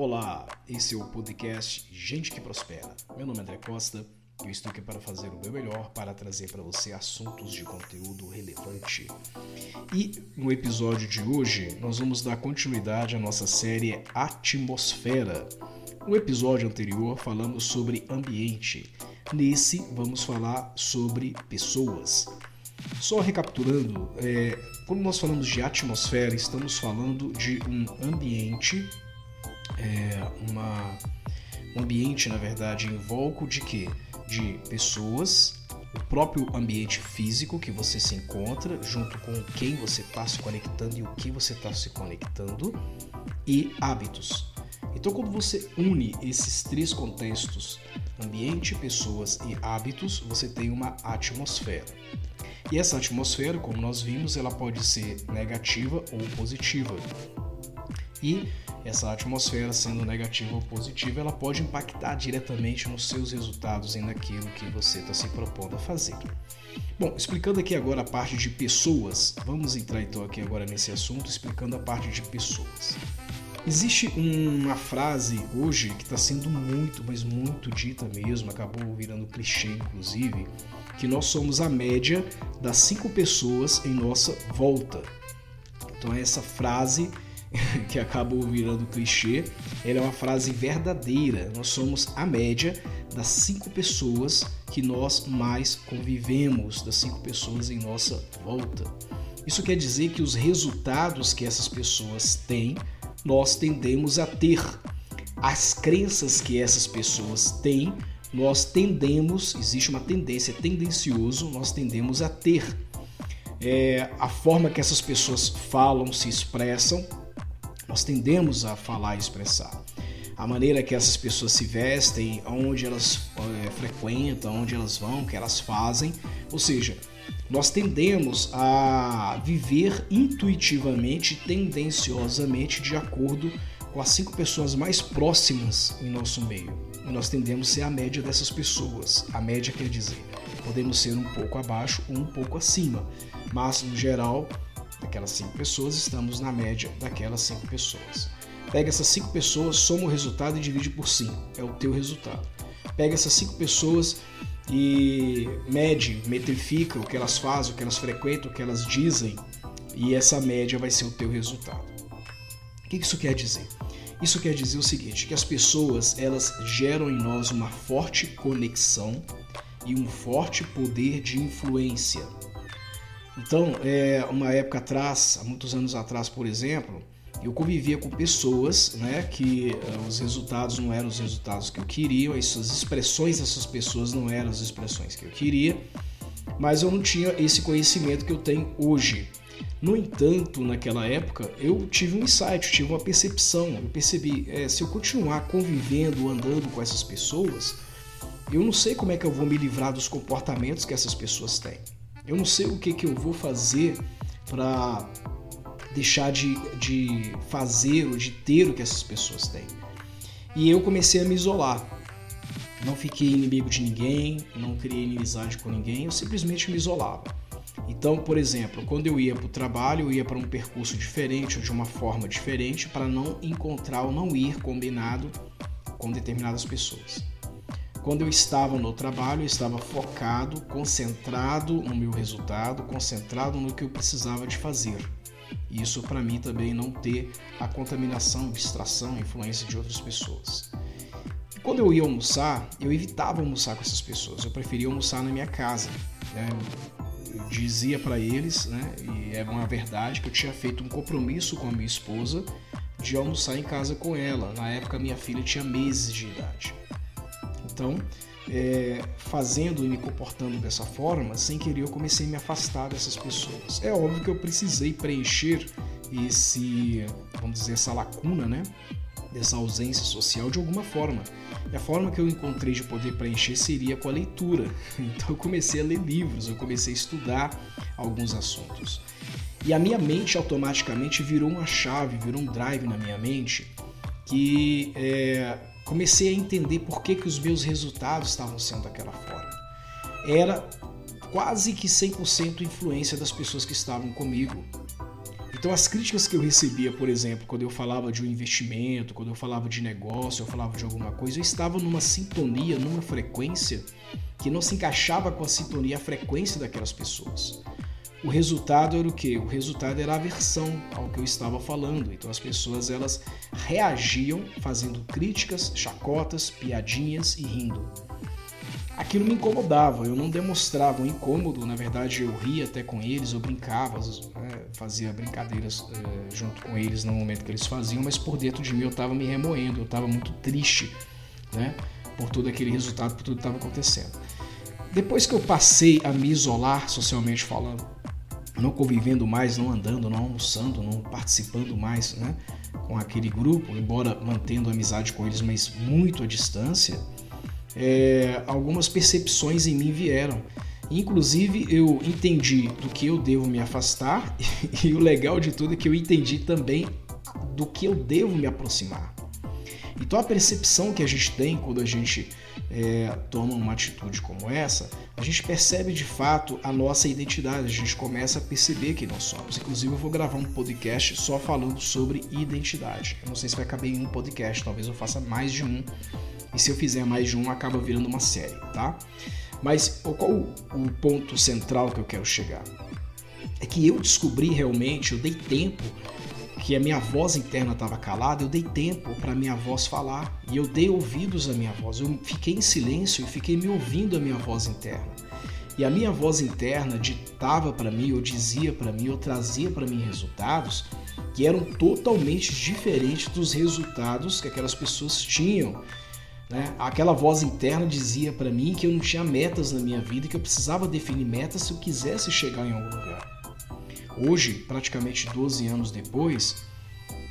Olá, esse é o podcast Gente que Prospera. Meu nome é André Costa e eu estou aqui para fazer o meu melhor para trazer para você assuntos de conteúdo relevante. E no episódio de hoje, nós vamos dar continuidade à nossa série Atmosfera. No episódio anterior, falamos sobre ambiente. Nesse, vamos falar sobre pessoas. Só recapitulando, é, quando nós falamos de atmosfera, estamos falando de um ambiente é, uma, um ambiente, na verdade, em volta de quê? De pessoas, o próprio ambiente físico que você se encontra, junto com quem você está se conectando e o que você está se conectando, e hábitos. Então, quando você une esses três contextos, ambiente, pessoas e hábitos, você tem uma atmosfera. E essa atmosfera, como nós vimos, ela pode ser negativa ou positiva. E essa atmosfera, sendo negativa ou positiva, ela pode impactar diretamente nos seus resultados e naquilo que você está se propondo a fazer. Bom, explicando aqui agora a parte de pessoas, vamos entrar então aqui agora nesse assunto, explicando a parte de pessoas. Existe uma frase hoje que está sendo muito, mas muito dita mesmo, acabou virando clichê inclusive, que nós somos a média das cinco pessoas em nossa volta. Então essa frase que acabou virando clichê, ela é uma frase verdadeira. Nós somos a média das cinco pessoas que nós mais convivemos, das cinco pessoas em nossa volta. Isso quer dizer que os resultados que essas pessoas têm, nós tendemos a ter. As crenças que essas pessoas têm, nós tendemos, existe uma tendência, tendencioso, nós tendemos a ter. É, a forma que essas pessoas falam, se expressam, nós tendemos a falar e expressar. A maneira que essas pessoas se vestem, onde elas é, frequentam, onde elas vão, o que elas fazem. Ou seja, nós tendemos a viver intuitivamente, tendenciosamente, de acordo com as cinco pessoas mais próximas em nosso meio. E nós tendemos a ser a média dessas pessoas. A média quer dizer, podemos ser um pouco abaixo ou um pouco acima, mas no geral daquelas cinco pessoas, estamos na média daquelas cinco pessoas. Pega essas cinco pessoas, soma o resultado e divide por cinco. É o teu resultado. Pega essas cinco pessoas e mede, metrifica o que elas fazem, o que elas frequentam, o que elas dizem, e essa média vai ser o teu resultado. O que isso quer dizer? Isso quer dizer o seguinte, que as pessoas elas geram em nós uma forte conexão e um forte poder de influência. Então, é, uma época atrás, há muitos anos atrás, por exemplo, eu convivia com pessoas né, que uh, os resultados não eram os resultados que eu queria, as expressões dessas pessoas não eram as expressões que eu queria, mas eu não tinha esse conhecimento que eu tenho hoje. No entanto, naquela época, eu tive um insight, eu tive uma percepção. Eu percebi, é, se eu continuar convivendo, andando com essas pessoas, eu não sei como é que eu vou me livrar dos comportamentos que essas pessoas têm. Eu não sei o que, que eu vou fazer para deixar de, de fazer ou de ter o que essas pessoas têm. E eu comecei a me isolar. Não fiquei inimigo de ninguém, não criei inimizade com ninguém, eu simplesmente me isolava. Então, por exemplo, quando eu ia para o trabalho, eu ia para um percurso diferente ou de uma forma diferente para não encontrar ou não ir combinado com determinadas pessoas. Quando eu estava no trabalho, eu estava focado, concentrado no meu resultado, concentrado no que eu precisava de fazer. Isso para mim também não ter a contaminação, distração, influência de outras pessoas. Quando eu ia almoçar, eu evitava almoçar com essas pessoas. Eu preferia almoçar na minha casa. Né? Eu dizia para eles, né, e é uma verdade, que eu tinha feito um compromisso com a minha esposa de almoçar em casa com ela. Na época, minha filha tinha meses de idade. Então, é, fazendo e me comportando dessa forma, sem querer eu comecei a me afastar dessas pessoas. É óbvio que eu precisei preencher esse, vamos dizer, essa lacuna, né? Dessa ausência social de alguma forma. E a forma que eu encontrei de poder preencher seria com a leitura. Então eu comecei a ler livros, eu comecei a estudar alguns assuntos. E a minha mente automaticamente virou uma chave, virou um drive na minha mente que é, comecei a entender por que, que os meus resultados estavam sendo daquela forma. Era quase que 100% influência das pessoas que estavam comigo. Então as críticas que eu recebia, por exemplo, quando eu falava de um investimento, quando eu falava de negócio, eu falava de alguma coisa, eu estava numa sintonia, numa frequência que não se encaixava com a sintonia, a frequência daquelas pessoas. O resultado era o que? O resultado era a aversão ao que eu estava falando. Então as pessoas elas reagiam fazendo críticas, chacotas, piadinhas e rindo aquilo me incomodava, eu não demonstrava um incômodo, na verdade eu ria até com eles, eu brincava, né, fazia brincadeiras é, junto com eles no momento que eles faziam, mas por dentro de mim eu estava me remoendo, eu estava muito triste, né, por todo aquele resultado, por tudo que estava acontecendo. Depois que eu passei a me isolar socialmente falando, não convivendo mais, não andando, não almoçando, não participando mais, né, com aquele grupo, embora mantendo amizade com eles, mas muito à distância, é, algumas percepções em mim vieram. Inclusive, eu entendi do que eu devo me afastar, e o legal de tudo é que eu entendi também do que eu devo me aproximar. Então, a percepção que a gente tem quando a gente é, toma uma atitude como essa, a gente percebe de fato a nossa identidade, a gente começa a perceber quem nós somos. Inclusive, eu vou gravar um podcast só falando sobre identidade. Eu não sei se vai caber em um podcast, talvez eu faça mais de um e se eu fizer mais de um, acaba virando uma série, tá? Mas qual o ponto central que eu quero chegar? É que eu descobri realmente, eu dei tempo que a minha voz interna estava calada, eu dei tempo para minha voz falar e eu dei ouvidos à minha voz. Eu fiquei em silêncio e fiquei me ouvindo a minha voz interna. E a minha voz interna ditava para mim, ou dizia para mim, ou trazia para mim resultados que eram totalmente diferentes dos resultados que aquelas pessoas tinham né? Aquela voz interna dizia para mim que eu não tinha metas na minha vida, que eu precisava definir metas se eu quisesse chegar em algum lugar. Hoje, praticamente 12 anos depois,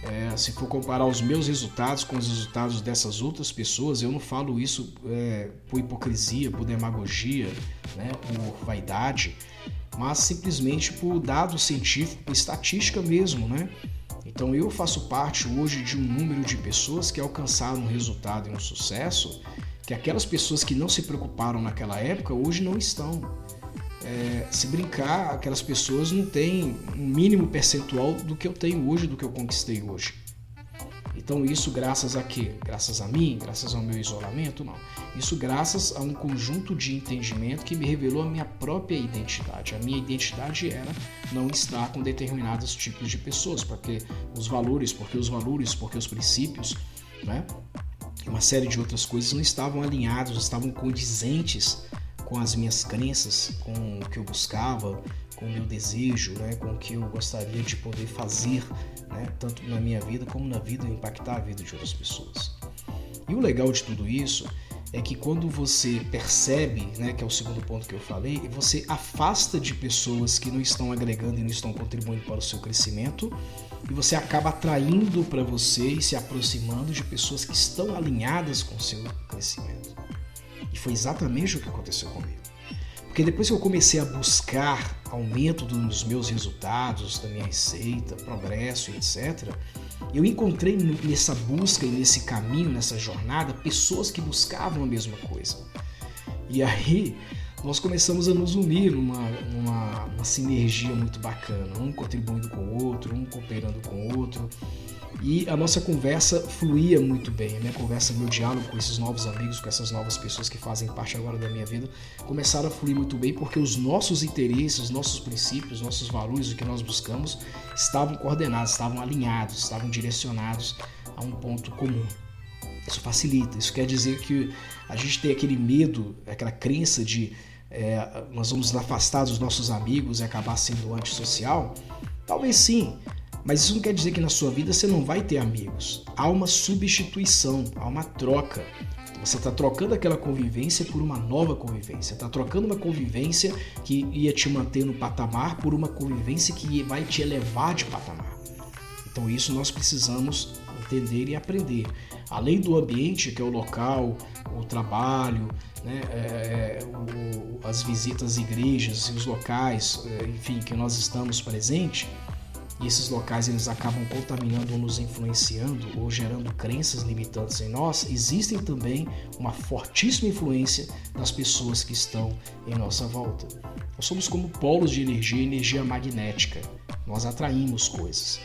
é, se for comparar os meus resultados com os resultados dessas outras pessoas, eu não falo isso é, por hipocrisia, por demagogia, né, por vaidade, mas simplesmente por dado científico, por estatística mesmo, né? Então eu faço parte hoje de um número de pessoas que alcançaram um resultado e um sucesso que aquelas pessoas que não se preocuparam naquela época hoje não estão. É, se brincar, aquelas pessoas não têm um mínimo percentual do que eu tenho hoje, do que eu conquistei hoje. Então isso graças a quê? Graças a mim? Graças ao meu isolamento? Não. Isso graças a um conjunto de entendimento que me revelou a minha própria identidade. A minha identidade era não estar com determinados tipos de pessoas, porque os valores, porque os valores, porque os princípios, né? Uma série de outras coisas não estavam alinhados, estavam condizentes com as minhas crenças, com o que eu buscava, com o meu desejo, né, com o que eu gostaria de poder fazer, né, tanto na minha vida como na vida impactar a vida de outras pessoas. E o legal de tudo isso é que quando você percebe, né, que é o segundo ponto que eu falei, você afasta de pessoas que não estão agregando e não estão contribuindo para o seu crescimento, e você acaba atraindo para você e se aproximando de pessoas que estão alinhadas com o seu crescimento. E foi exatamente o que aconteceu comigo. Porque depois que eu comecei a buscar aumento dos meus resultados, da minha receita, progresso etc., eu encontrei nessa busca e nesse caminho, nessa jornada, pessoas que buscavam a mesma coisa. E aí nós começamos a nos unir numa, numa, uma sinergia muito bacana, um contribuindo com o outro, um cooperando com o outro. E a nossa conversa fluía muito bem, a minha conversa, meu diálogo com esses novos amigos, com essas novas pessoas que fazem parte agora da minha vida, começaram a fluir muito bem porque os nossos interesses, os nossos princípios, os nossos valores, o que nós buscamos, estavam coordenados, estavam alinhados, estavam direcionados a um ponto comum. Isso facilita, isso quer dizer que a gente tem aquele medo, aquela crença de é, nós vamos afastar dos nossos amigos e acabar sendo antissocial. Talvez sim, mas isso não quer dizer que na sua vida você não vai ter amigos. Há uma substituição, há uma troca. Você está trocando aquela convivência por uma nova convivência. Está trocando uma convivência que ia te manter no patamar por uma convivência que vai te elevar de patamar. Então isso nós precisamos entender e aprender. Além do ambiente, que é o local, o trabalho, né, é, o, as visitas às igrejas e os locais, é, enfim, que nós estamos presentes, e esses locais eles acabam contaminando ou nos influenciando ou gerando crenças limitantes em nós, existem também uma fortíssima influência das pessoas que estão em nossa volta. Nós somos como polos de energia, energia magnética. Nós atraímos coisas.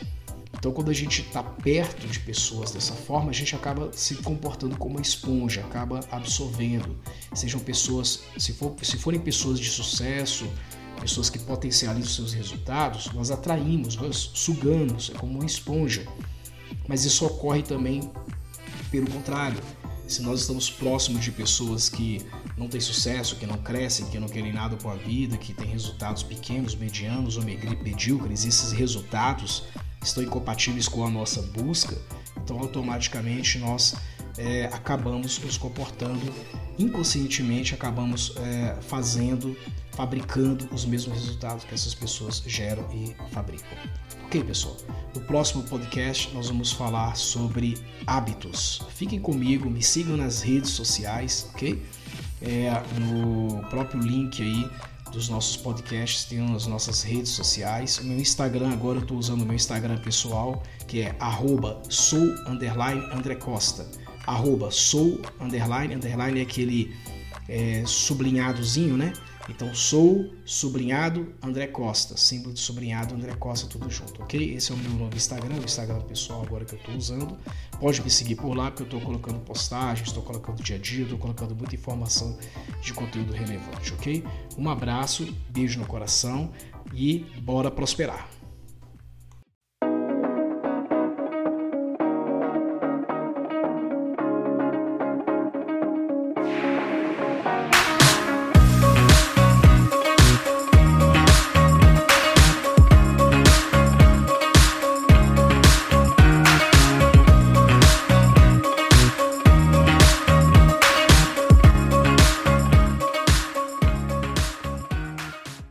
Então, quando a gente está perto de pessoas dessa forma, a gente acaba se comportando como uma esponja, acaba absorvendo. Sejam pessoas, se, for, se forem pessoas de sucesso, pessoas que potencializam seus resultados, nós atraímos, nós sugamos, é como uma esponja. Mas isso ocorre também pelo contrário. Se nós estamos próximos de pessoas que não têm sucesso, que não crescem, que não querem nada com a vida, que têm resultados pequenos, medianos ou medíocres, esses resultados estão incompatíveis com a nossa busca, então automaticamente nós é, acabamos nos comportando inconscientemente, acabamos é, fazendo, fabricando os mesmos resultados que essas pessoas geram e fabricam. Ok, pessoal? No próximo podcast nós vamos falar sobre hábitos. Fiquem comigo, me sigam nas redes sociais, ok? É, no próprio link aí dos nossos podcasts, tem nas nossas redes sociais. O meu Instagram, agora eu estou usando o meu Instagram pessoal, que é arroba sou underline André Costa. Arroba sou underline, underline é aquele é, sublinhadozinho, né? Então, sou sublinhado André Costa, símbolo de sublinhado André Costa, tudo junto, ok? Esse é o meu novo Instagram, o Instagram pessoal agora que eu estou usando. Pode me seguir por lá, porque eu estou colocando postagens, estou colocando dia a dia, estou colocando muita informação de conteúdo relevante, ok? Um abraço, beijo no coração e bora prosperar!